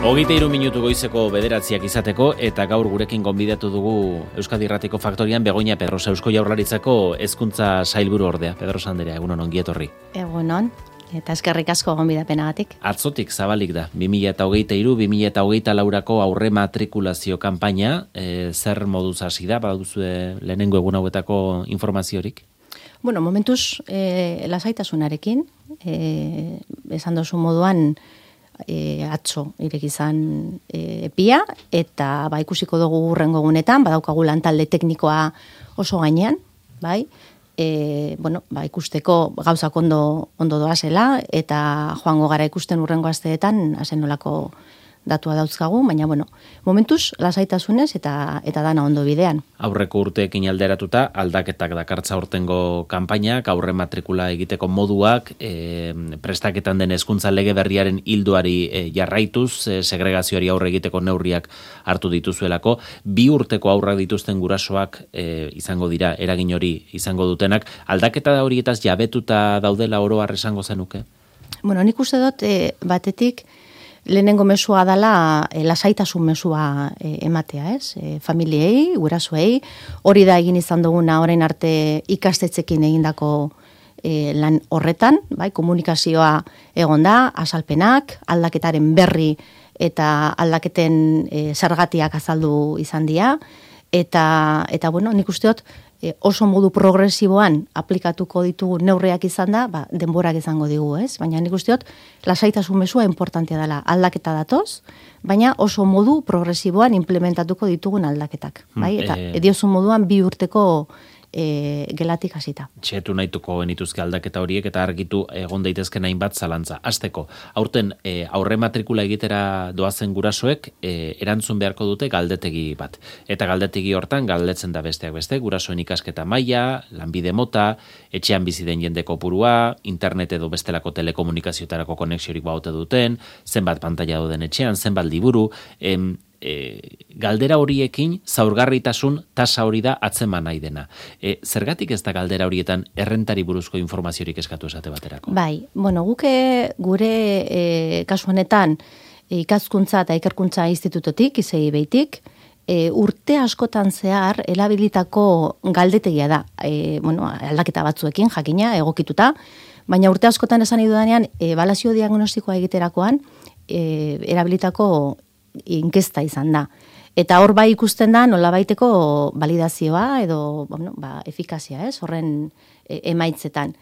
Hogeita iru minutu goizeko bederatziak izateko eta gaur gurekin gonbidatu dugu Euskadi Irratiko Faktorian Begoña Pedrosa Eusko Jaurlaritzako hezkuntza sailburu ordea. Pedro Sanderea, egunon ongi etorri. Egunon, eta eskerrik asko gonbidapenagatik. Atzotik zabalik da, 2008 iru, 2008 laurako aurre matrikulazio kanpaina, e, zer moduz hasi da, baduzu lehenengo egun hauetako informaziorik? Bueno, momentuz, e, lasaitasunarekin, e, esan dozu moduan, e, atzo irek izan e, epia, eta ba, ikusiko dugu urrengo gunetan, badaukagu lantalde teknikoa oso gainean, bai, e, bueno, ba, ikusteko gauzak ondo, ondo doazela, eta joango gara ikusten urrengo asteetan, hasen nolako datua dauzkagu, baina bueno, momentuz lasaitasunez eta eta dana ondo bidean. Aurreko urteekin alderatuta aldaketak dakartza urtengo kanpainak, aurre matrikula egiteko moduak, e, prestaketan den hezkuntza lege berriaren hilduari e, jarraituz, e, segregazioari aurre egiteko neurriak hartu dituzuelako, bi urteko aurrak dituzten gurasoak e, izango dira eragin hori izango dutenak, aldaketa da horietaz jabetuta daudela oro esango zenuke? Bueno, nik uste dut e, batetik lehenengo mesua dala e, lasaitasun mesua e, ematea, ez? E, familiei, gurasoei, hori da egin izan duguna orain arte ikastetzekin egindako e, lan horretan, bai, komunikazioa egon da, asalpenak, aldaketaren berri eta aldaketen e, zergatiak azaldu izan dira, eta, eta bueno, nik usteot, e, oso modu progresiboan aplikatuko ditugu neurriak izan da, ba, denborak izango digu, ez? Baina nik usteot, lasaitasun mesua importantea dela aldaketa datoz, baina oso modu progresiboan implementatuko ditugun aldaketak, bai? Eta e... ediosun moduan bi urteko e, gelatik hasita. Txetu nahituko genituzke aldaketa horiek eta argitu egon daitezke hainbat zalantza. Azteko, aurten e, aurre matrikula egitera doazen gurasoek e, erantzun beharko dute galdetegi bat. Eta galdetegi hortan galdetzen da besteak beste, gurasoen ikasketa maila, lanbide mota, etxean bizi den jende kopurua, internet edo bestelako telekomunikazioetarako konexiorik baute duten, zenbat pantalla duten etxean, zenbat liburu, em, e, galdera horiekin zaurgarritasun tasa hori da atzeman nahi dena. E, zergatik ez da galdera horietan errentari buruzko informaziorik eskatu esate baterako? Bai, bueno, guke gure e, kasu honetan e, ikaskuntza eta ikerkuntza institutotik, izei behitik, e, urte askotan zehar elabilitako galdetegia da, e, bueno, aldaketa batzuekin, jakina, egokituta, baina urte askotan esan idudanean, e, balazio diagnostikoa egiterakoan, e, erabilitako inkesta izan da. Eta hor bai ikusten da nola baiteko validazioa edo bueno, ba, efikazia, ez, horren e, emaitzetan.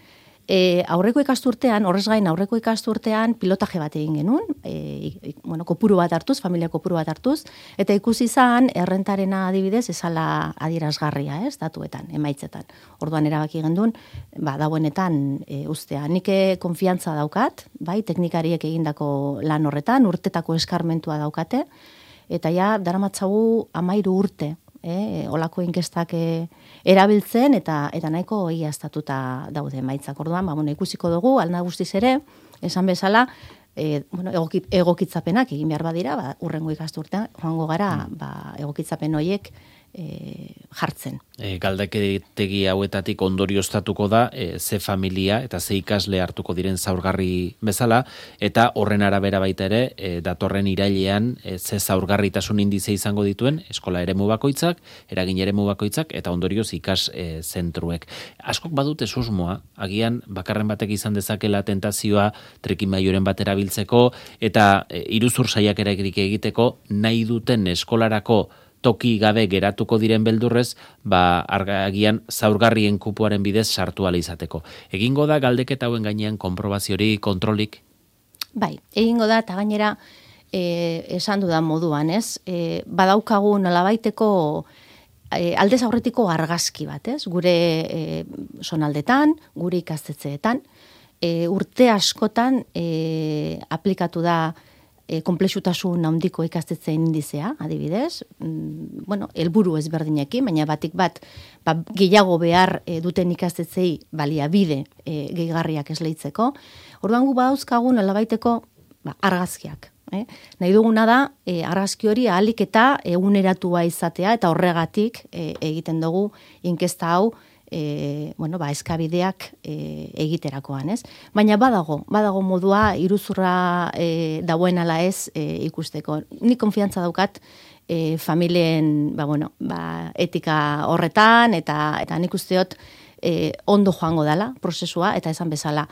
E, aurreko ikasturtean, horrez gain aurreko ikasturtean pilotaje bat egin genuen, e, bueno, kopuru bat hartuz, familia kopuru bat hartuz, eta ikusi izan errentarena adibidez esala adierazgarria, ez, datuetan, emaitzetan. Orduan erabaki gendun, ba, dauenetan e, ustea. Nike konfiantza daukat, bai, teknikariek egindako lan horretan, urtetako eskarmentua daukate, eta ja, daramatzagu amairu urte, eh, olako inkestak eh, erabiltzen eta eta nahiko egiaztatuta daude maitzak. Orduan, ba, bueno, ikusiko dugu, alna guztiz ere, esan bezala, e, bueno, egokitzapenak egin behar badira, ba, urrengo ikasturtean, joango gara, mm. ba, egokitzapen horiek e, jartzen. E, galdeketegi hauetatik ondorioztatuko da e, ze familia eta ze ikasle hartuko diren zaurgarri bezala eta horren arabera baita ere e, datorren irailean e, ze zaurgarritasun indize izango dituen eskola eremu bakoitzak, eragin eremu bakoitzak eta ondorioz ikas e, zentruek. Askok badute susmoa, agian bakarren batek izan dezakela tentazioa trekimaioren batera biltzeko eta e, iruzur saiak egiteko nahi duten eskolarako toki gabe geratuko diren beldurrez, ba argagian zaurgarrien kupuaren bidez sartu ala izateko. Egingo da galdeketa hauen gainean konprobaziori kontrolik? Bai, egingo da eta gainera e, esan dudan moduan, ez? E, badaukagu nolabaiteko e, aldez aurretiko argazki bat, ez? Gure e, sonaldetan, gure ikastetzeetan, e, urte askotan e, aplikatu da e, komplexutasun handiko ikastetzen indizea, adibidez, mm, bueno, helburu ezberdinekin, baina batik bat, ba, gehiago behar e, duten ikastetzei balia bide e, gehigarriak esleitzeko. Orduan gu badauzkagun alabaiteko ba, argazkiak. Eh? Nahi duguna da, e, argazki hori ahalik eta eguneratua izatea, eta horregatik e, egiten dugu inkesta hau e, bueno, ba, eskabideak e, egiterakoan, ez? Baina badago, badago modua iruzurra e, dauen ala ez e, ikusteko. Ni konfiantza daukat e, familien, ba, bueno, ba, etika horretan, eta, eta nik usteot e, ondo joango dala prozesua, eta esan bezala,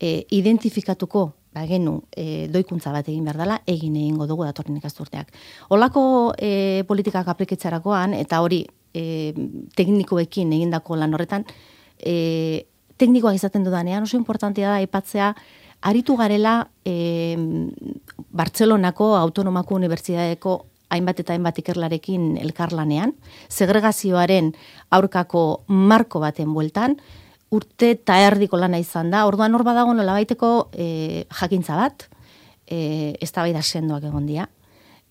e, identifikatuko ba, genu e, doikuntza bat egin behar dela, egin egingo dugu datorren ikasturteak. Olako e, politikak aplikitzarakoan, eta hori e, teknikoekin egindako lan horretan, e, teknikoak izaten dudanean, oso importantia da, aipatzea, aritu garela e, Bartzelonako Autonomako Unibertsitateko hainbat eta hainbat ikerlarekin elkarlanean, segregazioaren aurkako marko baten bueltan, urte eta erdiko lana izan da, orduan hor badago nola baiteko e, jakintza bat, e, ez da sendoak egon dia,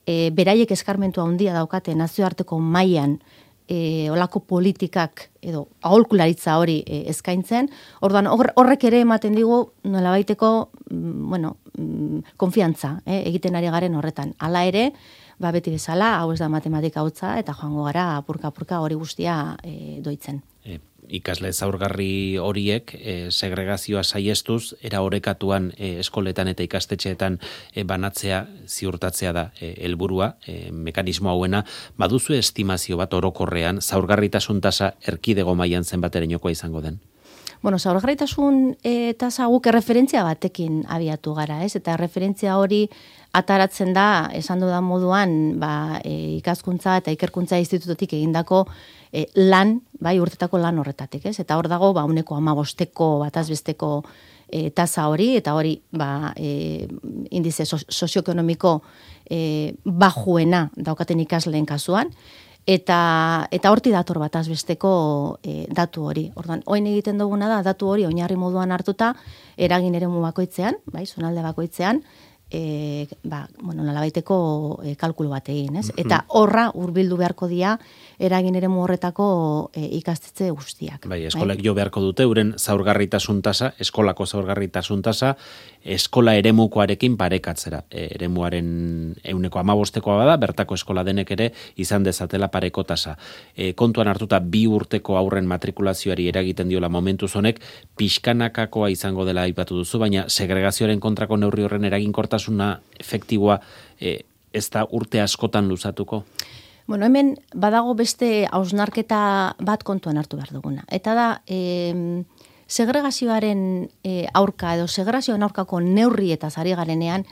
e, beraiek eskarmentua handia daukate nazioarteko mailan e, olako politikak edo aholkularitza hori e, eskaintzen, orduan horrek ere ematen digu nola baiteko, mm, bueno, mm, konfiantza eh, egiten ari garen horretan. Hala ere, ba beti bezala, hau ez da matematika hutza, eta joango gara apurka-apurka hori guztia e, doitzen. Ikasle zaurgarri horiek e, segregazioa saiestuz era orekatuan e, eskoletan eta ikastetxeetan e, banatzea ziurtatzea da helburua e, mekanismo hauena baduzu estimazio bat orokorrean zaurgarritasun tasa erkidego mailan zenbaterenoko izango den Bueno, zaurgarritasun e, tasa guk erreferentzia batekin abiatu gara, ez? Eta referentzia hori ataratzen da, esan dudan moduan, ba, e, ikaskuntza eta ikerkuntza institutotik egindako e, lan, bai, urtetako lan horretatik, ez? Eta hor dago, ba, uneko amabosteko, batazbesteko e, tasa hori, eta hori, ba, e, indize sozioekonomiko e, bajuena daukaten ikasleen kasuan, eta eta horti dator bat azbesteko e, datu hori. Ordan orain egiten duguna da datu hori oinarri moduan hartuta eragin eremu bakoitzean, bai, zonalde bakoitzean, e, ba, bueno, nalabaiteko e, kalkulu bat egin, ez? Mm-hmm. Eta horra hurbildu beharko dira eragin ere horretako e, ikastetze guztiak. Bai, eskolek bai? jo beharko dute, uren zaurgarritasun tasa, eskolako zaurgarritasun tasa, eskola eremukoarekin parekatzera. E, eremuaren euneko amabostekoa bada, bertako eskola denek ere izan dezatela pareko tasa. E, kontuan hartuta bi urteko aurren matrikulazioari eragiten diola momentu zonek, pixkanakakoa izango dela aipatu duzu, baina segregazioaren kontrako neurri horren eraginkortasuna efektiboa e, ez da urte askotan luzatuko? Bueno, hemen badago beste hausnarketa bat kontuan hartu behar duguna. Eta da, e, segregazioaren e, aurka edo segregazioaren aurkako neurri eta zari garenean,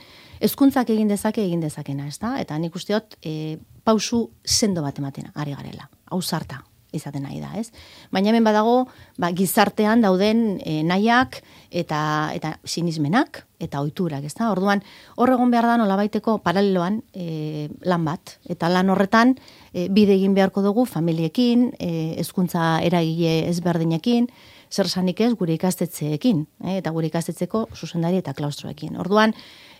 ezkuntzak egin dezake egin dezakena, ez da? Eta nik usteot, e, pausu sendo bat ematena, ari garela. Hau zarta, izaten nahi da, ez? Baina hemen badago, ba, gizartean dauden e, nahiak eta eta sinismenak eta ohiturak, ezta? Orduan, hor egon behar da nolabaiteko paraleloan e, lan bat eta lan horretan e, bide egin beharko dugu familiekin, hezkuntza eragile ezberdinekin, zer sanik ez gure ikastetzeekin, e, eta gure ikastetzeko zuzendari eta klaustroekin. Orduan,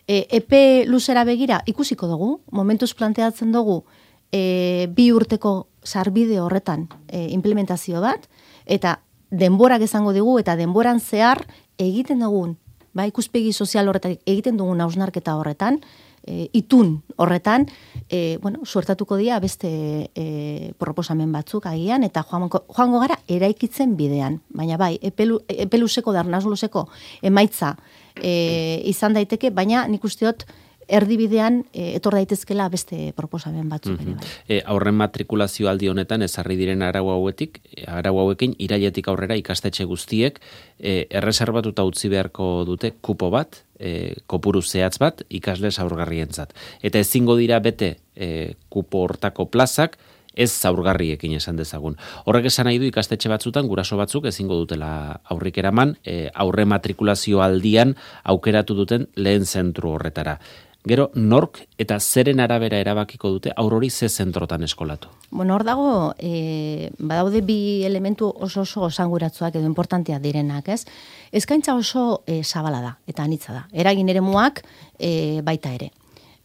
e, epe luzera begira ikusiko dugu, momentuz planteatzen dugu e, bi urteko sarbide horretan e, implementazio bat, eta denborak izango digu, eta denboran zehar egiten dugun, ba, ikuspegi sozial horretan egiten dugun hausnarketa horretan, e, itun horretan, e, bueno, suertatuko dira beste e, proposamen batzuk agian, eta joango, joango gara eraikitzen bidean. Baina bai, epelu, epeluseko, darnazluseko emaitza e, izan daiteke, baina nik usteot, erdibidean e, etor daitezkela beste proposamen batzuk mm bai. E, aurren matrikulazio aldi honetan ezarri diren arau hauetik, arau hauekin irailetik aurrera ikastetxe guztiek e, erreserbatuta utzi beharko dute kupo bat, e, kopuru zehatz bat ikasle zaurgarrientzat. Eta ezingo dira bete e, kupo hortako plazak, ez zaurgarriekin esan dezagun. Horrek esan nahi du ikastetxe batzutan guraso batzuk ezingo dutela aurrik eraman, e, aurre matrikulazio aldian aukeratu duten lehen zentru horretara. Gero, nork eta zeren arabera erabakiko dute aurori ze zentrotan eskolatu? Bueno, hor dago, e, badaude bi elementu oso oso osanguratzuak edo importantia direnak, ez? Eskaintza oso e, zabala da, eta anitza da. Eragin ere muak e, baita ere.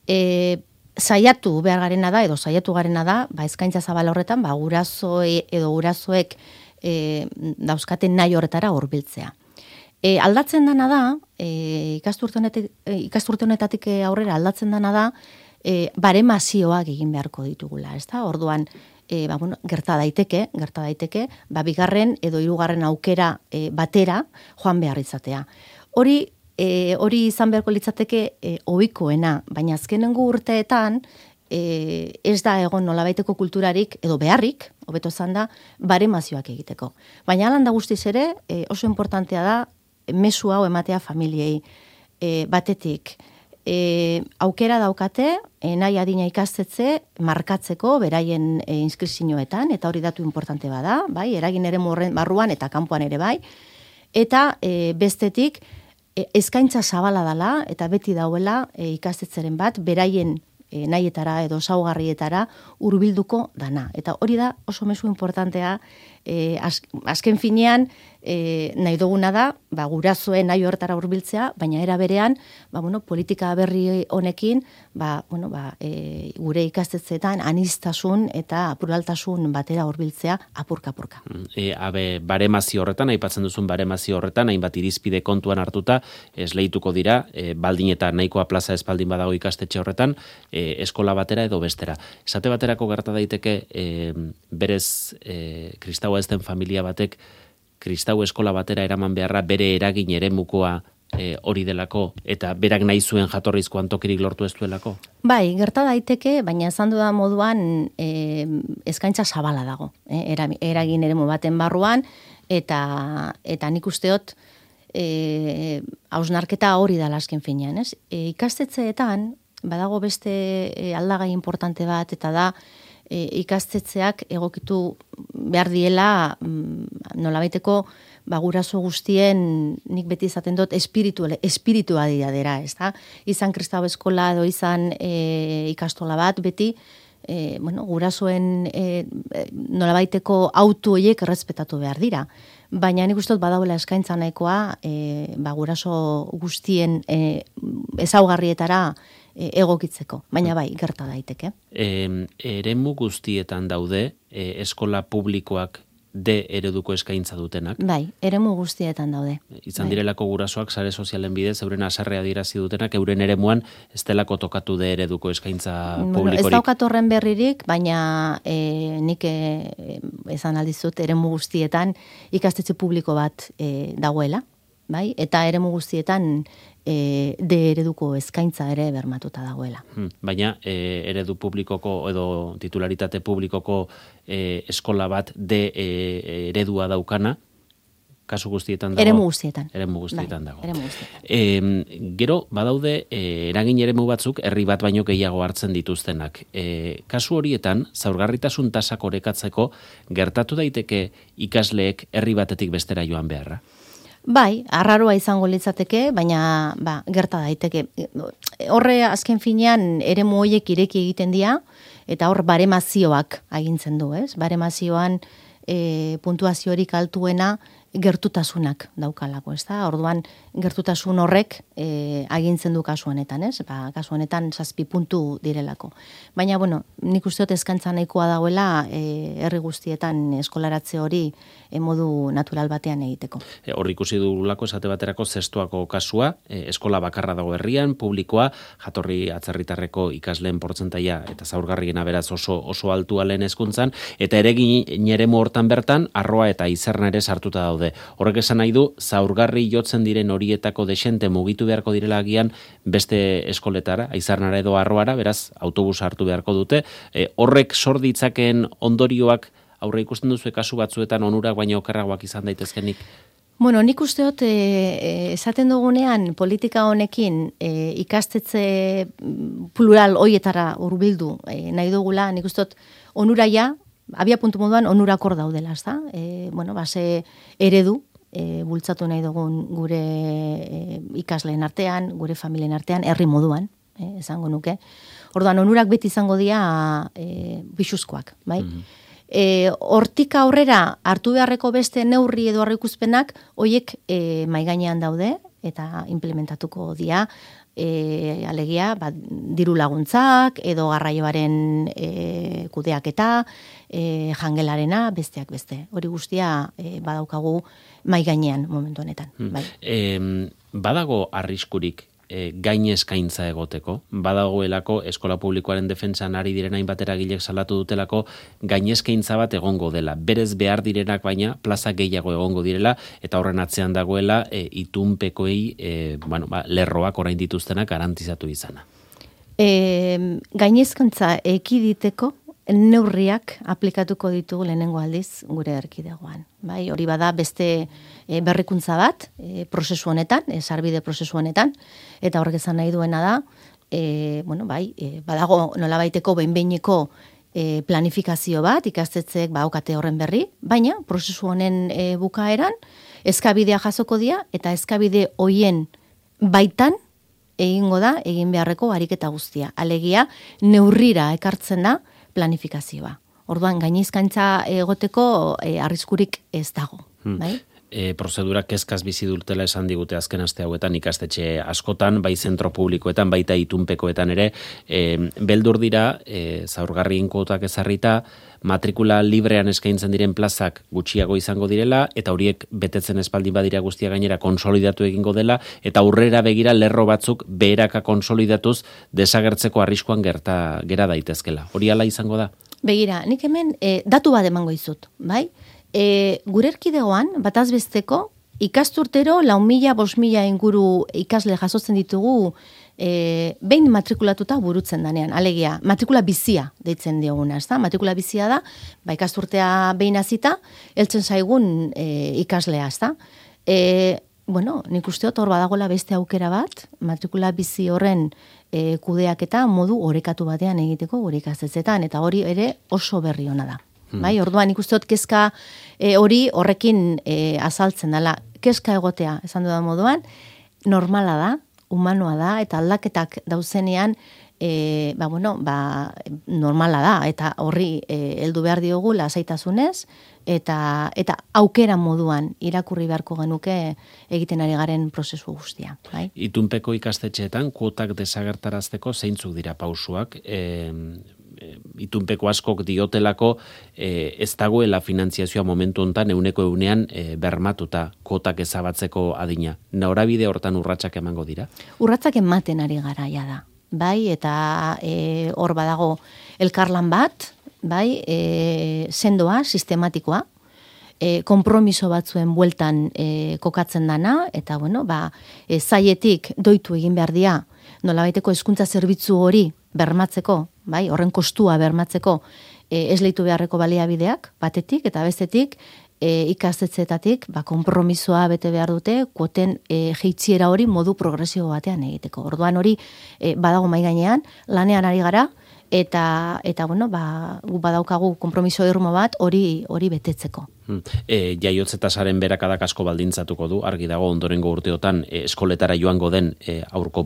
E, zaiatu behar garena da, edo zaiatu garena da, ba, eskaintza zabala horretan, ba, gurazoe edo gurazoek e, dauzkaten nahi horretara horbiltzea. E, aldatzen dana da, e, ikasturte honetatik e, aurrera aldatzen dana da, e, baremazioak egin beharko ditugula, ez da? Orduan, e, ba, bueno, gerta daiteke, gerta daiteke, ba, bigarren edo hirugarren aukera e, batera joan behar izatea. Hori e, hori izan beharko litzateke e, ohikoena, baina azkenengo urteetan e, ez da egon nolabaiteko kulturarik edo beharrik, hobeto izan da, baremazioak egiteko. Baina alan da guztiz ere, e, oso importantea da mesu hau ematea familiei e, batetik. E, aukera daukate, e, nahi adina ikastetze, markatzeko, beraien e, inskrizioetan, eta hori datu importante bada, bai, eragin ere barruan eta kanpoan ere bai, eta e, bestetik, e, eskaintza zabala dala, eta beti dauela e, ikastetzeren bat, beraien e, nahietara edo saugarrietara hurbilduko dana. Eta hori da oso mesu importantea e, azken finean e, nahi duguna da, ba, gurazoen nahi hortara hurbiltzea, baina era berean, ba, bueno, politika berri honekin, ba, bueno, ba, e, gure ikastetzetan anistasun eta pluraltasun batera hurbiltzea apurka-apurka. Mm, e, abe, baremazio horretan, aipatzen duzun baremazio horretan, hainbat irizpide kontuan hartuta, esleituko dira, e, baldin eta nahikoa plaza espaldin badago ikastetxe horretan, e, eskola batera edo bestera. Esate baterako gerta daiteke, e, berez, e, kristau ez den familia batek, kristau eskola batera eraman beharra bere eragin ere mukoa e, hori delako, eta berak nahi zuen jatorrizko antokirik lortu ez duelako? Bai, gerta daiteke, baina esan da moduan e, eskaintza zabala dago, e, eragin ere baten barruan, eta, eta nik usteot, e, hausnarketa hori da lasken finean, ez? E, ikastetzeetan, badago beste aldagai importante bat, eta da, e, ikastetzeak egokitu behar diela mm, nolabaiteko ba, guraso guztien nik beti izaten dut espiritu, espiritua dira dira, ez da? Izan kristau eskola edo izan e, ikastola bat, beti e, bueno, gurasoen e, nolabaiteko autu horiek errespetatu behar dira. Baina nik uste dut badauela eskaintza nahikoa e, ba, guraso guztien e, ezaugarrietara e, egokitzeko, baina bai, gerta daiteke. E, eremu guztietan daude e, eskola publikoak de ereduko eskaintza dutenak. Bai, eremu guztietan daude. Izan bai. direlako gurasoak sare sozialen bidez, euren asarrea dirazi dutenak, euren eremuan ez delako tokatu de ereduko eskaintza bueno, publikorik. Ez daukat horren berririk, baina e, nik e, esan aldizut, eremu guztietan ikastetxe publiko bat e, dagoela, bai? Eta eremu guztietan e, de ereduko eskaintza ere bermatuta dagoela. Hmm, baina e, eredu publikoko edo titularitate publikoko e, eskola bat de e, eredua daukana, kasu guztietan dago. Eremu guztietan. Eremu guztietan bai, dago. Eremu guztietan. E, gero, badaude, e, eragin eremu batzuk, herri bat baino gehiago hartzen dituztenak. E, kasu horietan, zaurgarritasun tasak orekatzeko, gertatu daiteke ikasleek herri batetik bestera joan beharra? Bai, arraroa izango litzateke, baina ba, gerta daiteke. Horre azken finean eremu hoiek ireki egiten dira eta hor baremazioak agintzen du, ez? Baremazioan e, puntuaziorik altuena gertutasunak daukalako, ez da? Orduan, gertutasun horrek e, agintzen du kasu honetan, ez? Ba, kasu honetan zazpi puntu direlako. Baina, bueno, nik uste dut eskantza nahikoa dagoela e, herri guztietan eskolaratze hori e, modu natural batean egiteko. E, hor ikusi lako esate baterako zestuako kasua, e, eskola bakarra dago herrian, publikoa, jatorri atzerritarreko ikasleen portzentaia eta zaurgarrien beraz oso oso altua lehen hezkuntzan eta ere gineremu hortan bertan arroa eta izerna ere sartuta daude. Horrek esan nahi du zaurgarri jotzen diren horietako desente mugitu beharko direla agian beste eskoletara, aizarnara edo arroara, beraz autobus hartu beharko dute. E, horrek sorditzaken ondorioak aurre ikusten duzu kasu batzuetan onurak baina okerragoak izan daitezkenik? Bueno, nik usteot, e, e, esaten dugunean politika honekin e, ikastetze plural hoietara urbildu e, nahi dugula, nik usteot onuraia, abia puntu moduan onurakor daudela, ez da? E, bueno, base eredu, e, bultzatu nahi dugun gure e, ikasleen artean, gure familien artean, herri moduan, e, esango nuke. Orduan, onurak beti izango dira e, bixuzkoak, bai? Mm E, hortik aurrera hartu beharreko beste neurri edo harrikuzpenak hoiek e, maigainean daude eta implementatuko dira e, alegia ba, diru laguntzak edo garraioaren e, kudeak eta e, jangelarena besteak beste. Hori guztia e, badaukagu maigainean momentu honetan. Hmm. Bai. E, badago arriskurik e, gain eskaintza egoteko. Badagoelako eskola publikoaren defentsan ari diren hainbatera gilek salatu dutelako gain eskaintza bat egongo dela. Berez behar direnak baina plaza gehiago egongo direla eta horren atzean dagoela e, itunpekoei e, bueno, ba, lerroak orain dituztenak garantizatu izana. E, gainezkantza ekiditeko neurriak aplikatuko ditugu lehenengo aldiz gure erkidegoan. Bai, hori bada beste e, berrikuntza bat e, prozesu honetan, e, sarbide prozesu honetan, eta horrek esan nahi duena da, e, bueno, bai, e, badago nola baiteko behinbeineko e, planifikazio bat, ikastetzeek baukate horren berri, baina prozesu honen e, bukaeran, eskabidea jasoko dira, eta eskabide hoien baitan, egingo da, egin beharreko ariketa guztia. Alegia, neurrira ekartzen da, planifikazioa. Orduan, gainizkantza egoteko e, arriskurik ez dago. Hmm. Bai? E, prozedura kezkaz bizi dutela esan digute azken aste hauetan ikastetxe askotan, bai zentro publikoetan, baita itunpekoetan ere, e, beldur dira, e, zaurgarri inkotak ezarrita, matrikula librean eskaintzen diren plazak gutxiago izango direla, eta horiek betetzen espaldin badira guztia gainera konsolidatu egingo dela, eta aurrera begira lerro batzuk beheraka konsolidatuz desagertzeko arriskuan gerta gera daitezkela. Hori ala izango da? Begira, nik hemen e, datu bat emango izut, bai? E, gure erkidegoan, bataz besteko, ikasturtero lau mila, bos mila inguru ikasle jasotzen ditugu e, behin matrikulatuta burutzen danean. Alegia, matrikula bizia deitzen dioguna, ez da? Matrikula bizia da, ba, ikasturtea behin azita, eltzen zaigun e, ikaslea, ez da? E, bueno, nik uste hor badagola beste aukera bat, matrikula bizi horren e, kudeak eta modu orekatu batean egiteko gure ikastetzetan, eta hori ere oso berri ona da. Hmm. Bai, orduan ikustot kezka e, hori horrekin e, azaltzen dela. Kezka egotea, esan dudan moduan, normala da, humanoa da, eta aldaketak dauzenean, e, ba, bueno, ba, normala da, eta horri e, heldu behar diogu lasaitasunez, eta, eta aukera moduan irakurri beharko genuke egiten ari garen prozesu guztia. Bai? Itunpeko ikastetxeetan, kuotak desagertarazteko zeintzuk dira pausuak, e, e, itunpeko askok diotelako e, ez dagoela finantziazioa momentu hontan euneko eunean e, bermatuta kotak ezabatzeko adina. Norabide hortan urratsak emango dira? Urratsak ematen ari garaia da. Bai, eta e, hor badago elkarlan bat, bai, e, sendoa, sistematikoa, e, kompromiso batzuen bueltan e, kokatzen dana, eta bueno, ba, e, zaietik doitu egin behar dia, nola baiteko eskuntza zerbitzu hori bermatzeko, bai, horren kostua bermatzeko e, ez leitu beharreko baliabideak, batetik eta bestetik e, ikastetzeetatik ba, kompromisoa bete behar dute, kuoten e, jeitziera hori modu progresio batean egiteko. Orduan hori e, badago mai gainean, lanean ari gara, eta, eta bueno, ba, gu badaukagu kompromiso irmo bat hori hori betetzeko. Hmm. E, jaiotze tasaren berakadak asko baldintzatuko du, argi dago ondorengo urteotan e, eskoletara joango den e, aurko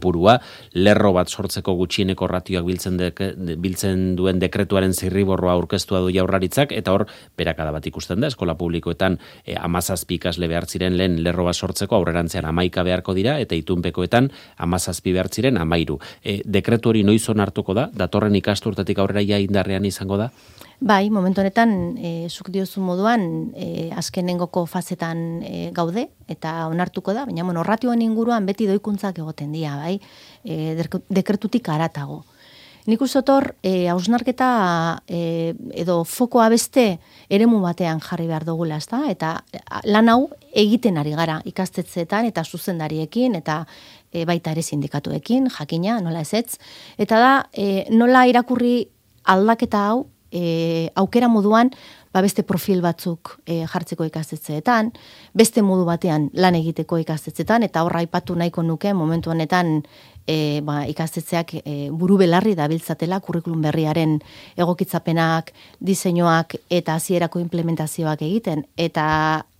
lerro bat sortzeko gutxieneko ratioak biltzen, biltzen duen dekretuaren zirriborroa aurkeztua du jaurraritzak, eta hor berakada bat ikusten da, eskola publikoetan e, amazazpi ikasle behar ziren lehen lerro bat sortzeko aurrerantzean amaika beharko dira, eta itunpekoetan amazazpi behar ziren amairu. E, dekretu hori noiz hartuko da, datorren ikasturtatik aurrera ja indarrean izango da? Bai, momentu honetan, e, zuk diozu moduan, e, azkenengoko fazetan e, gaude, eta onartuko da, baina bueno, ratioen inguruan beti doikuntzak egoten dira, bai, e, dekretutik aratago. Nik usotor, e, hausnarketa e, edo fokoa beste eremu batean jarri behar dugula, ezta? Eta lan hau egiten ari gara ikastetzeetan eta zuzendariekin eta e, baita ere sindikatuekin, jakina, nola ezetz. Eta da, e, nola irakurri aldaketa hau e, aukera moduan ba beste profil batzuk e, jartzeko ikastetzeetan, beste modu batean lan egiteko ikastetzeetan, eta horra aipatu nahiko nuke momentu honetan e, ba, ikastetzeak e, buru belarri dabiltzatela kurrikulum berriaren egokitzapenak, diseinuak eta hasierako implementazioak egiten, eta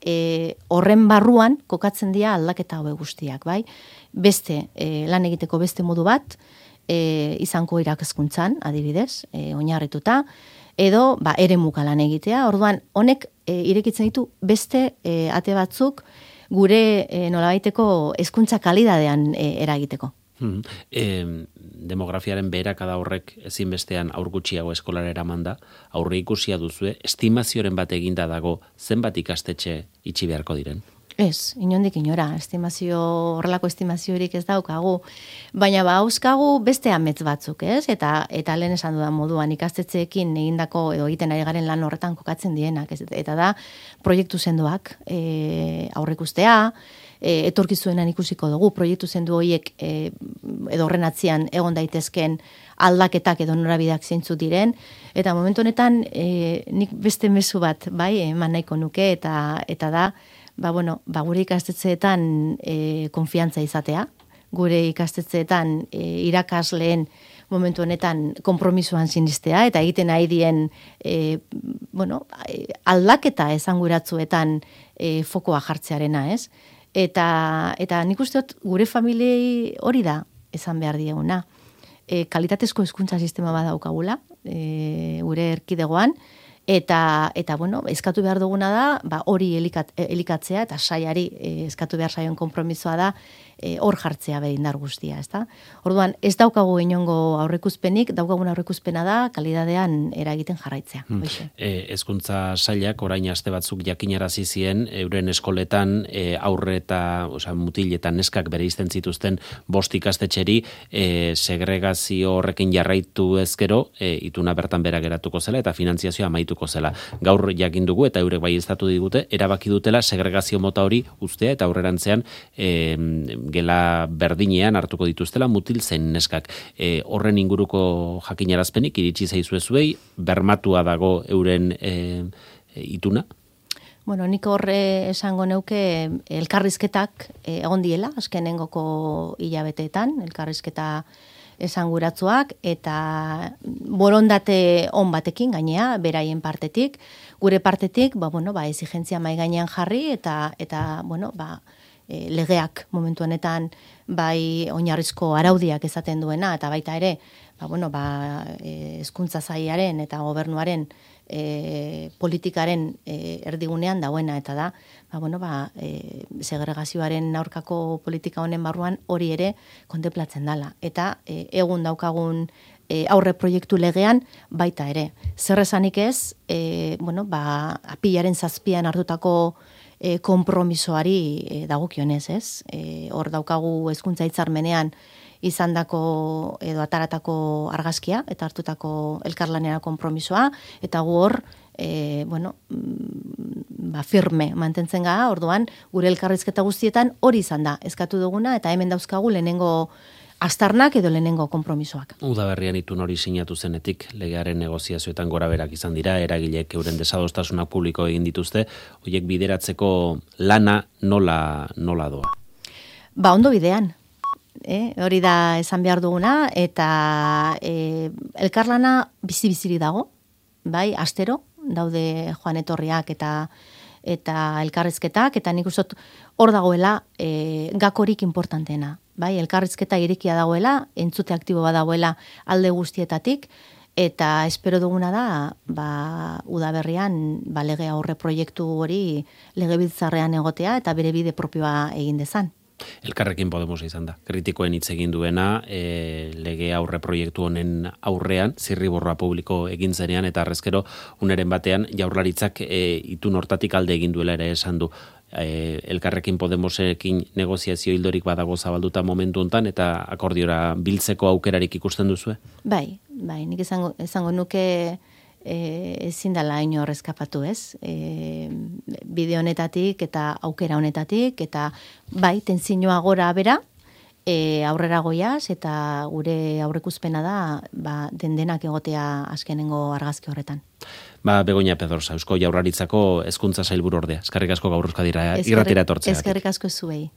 e, horren barruan kokatzen dira aldaketa hobe guztiak, bai? Beste e, lan egiteko beste modu bat, e, izanko irakaskuntzan, adibidez, e, oinarrituta, edo ba, ere mukalan egitea. Orduan, honek e, irekitzen ditu beste e, ate batzuk gure e, nolabaiteko hezkuntza kalidadean e, eragiteko. Hmm. E, demografiaren beherakada horrek ezinbestean aur gutxiago eskolara eraman da, aurre ikusia duzue, estimazioren bat eginda dago zenbat ikastetxe itxi beharko diren? Ez, inondik inora, estimazio, horrelako estimaziorik ez daukagu. Baina ba, auskagu beste amets batzuk, ez? Eta, eta lehen esan dudan moduan ikastetzeekin egindako edo egiten ari garen lan horretan kokatzen dienak. Ez? Eta da, proiektu sendoak e, aurrekustea, e, etorkizuenan ikusiko dugu, proiektu zendu horiek e, edo horren atzian egon daitezken aldaketak edo norabideak zeintzu diren, eta momentu honetan e, nik beste mezu bat, bai, eman nahiko nuke, eta, eta da, ba, bueno, ba, gure ikastetzeetan e, konfiantza izatea, gure ikastetzeetan e, irakasleen momentu honetan kompromisoan sinistea, eta egiten nahi dien e, bueno, aldaketa esanguratzuetan e, fokoa jartzearena, ez? Eta, eta nik uste dut gure familiei hori da esan behar dieguna. E, kalitatezko hezkuntza sistema badaukagula, e, gure erkidegoan, eta eta bueno, eskatu behar duguna da, ba hori elikat, elikatzea eta saiari e, eskatu behar saion konpromisoa da e, hor jartzea be indar guztia, ezta? Orduan, ez daukagu inongo aurrekuzpenik, daukagun aurrekuzpena da kalidadean eragiten jarraitzea, hmm. Eh, hezkuntza sailak orain aste batzuk jakinarazi zien euren eskoletan e, aurre eta, osea, mutiletan neskak bereizten zituzten bost ikastetxeri e, segregazio horrekin jarraitu ezkero, e, ituna bertan bera geratuko zela eta finantziazioa amaitu zela. Gaur jakin dugu eta eurek bai estatu digute, erabaki dutela segregazio mota hori ustea eta aurrerantzean e, gela berdinean hartuko dituztela mutil zen neskak. E, horren inguruko jakinarazpenik iritsi zaizu zuei bermatua dago euren e, ituna? Bueno, nik horre esango neuke elkarrizketak e, egon diela, azkenengoko hilabeteetan, elkarrizketa esanguratzuak eta borondate on batekin gainea beraien partetik gure partetik ba bueno ba exigentzia mai gainean jarri eta eta bueno ba e, legeak momentu honetan bai oinarrizko araudiak esaten duena eta baita ere ba bueno ba e, hezkuntza saiaren eta gobernuaren e, politikaren e, erdigunean dauena eta da ba, bueno, ba, e, segregazioaren aurkako politika honen barruan hori ere kontemplatzen dala. Eta e, egun daukagun e, aurre proiektu legean baita ere. Zer esanik ez, e, bueno, ba, apilaren zazpian hartutako e, kompromisoari e, dagokionez, ez? E, hor daukagu hezkuntza hitzarmenean izandako edo ataratako argazkia eta hartutako elkarlanera konpromisoa eta gu hor e, bueno, mm, ba, firme mantentzen gara, orduan gure elkarrizketa guztietan hori izan da, eskatu duguna eta hemen dauzkagu lehenengo astarnak edo lehenengo konpromisoak. Uda berrian itun hori sinatu zenetik, legearen negoziazioetan gora berak izan dira, eragilek euren desadostasunak publiko egin dituzte, horiek bideratzeko lana nola, nola doa? Ba, ondo bidean, eh? hori da esan behar duguna, eta e, elkarlana bizi-biziri dago, bai, astero, daude joan etorriak eta eta elkarrizketak, eta nik uste hor dagoela e, gakorik importanteena. Bai, elkarrizketa irikia dagoela, entzute aktibo badagoela alde guztietatik, eta espero duguna da, ba, udaberrian, ba, lege aurre proiektu hori legebiltzarrean egotea, eta bere bide propioa egin dezan. Elkarrekin Podemos izan da. Kritikoen hitz egin duena, e, lege aurre proiektu honen aurrean, zirriborroa publiko egin zenean, eta arrezkero, uneren batean, jaurlaritzak e, itun hortatik alde egin duela ere esan du. E, elkarrekin Podemosekin negoziazio hildorik badago zabalduta momentu hontan eta akordiora biltzeko aukerarik ikusten duzu? Bai, bai, nik esango, esango nuke e, ezin dela ino eskapatu ez. E, bide honetatik eta aukera honetatik, eta bai, tenzinua gora bera, e, aurrera goiaz, eta gure aurrekuzpena da, ba, den denak egotea azkenengo argazki horretan. Ba, Begoña Pedrosa, Eusko Jaurlaritzako hezkuntza sailburu ordea. Eskerrik asko gaur euskadira, irratira etortzea. Eskerrik asko zuei.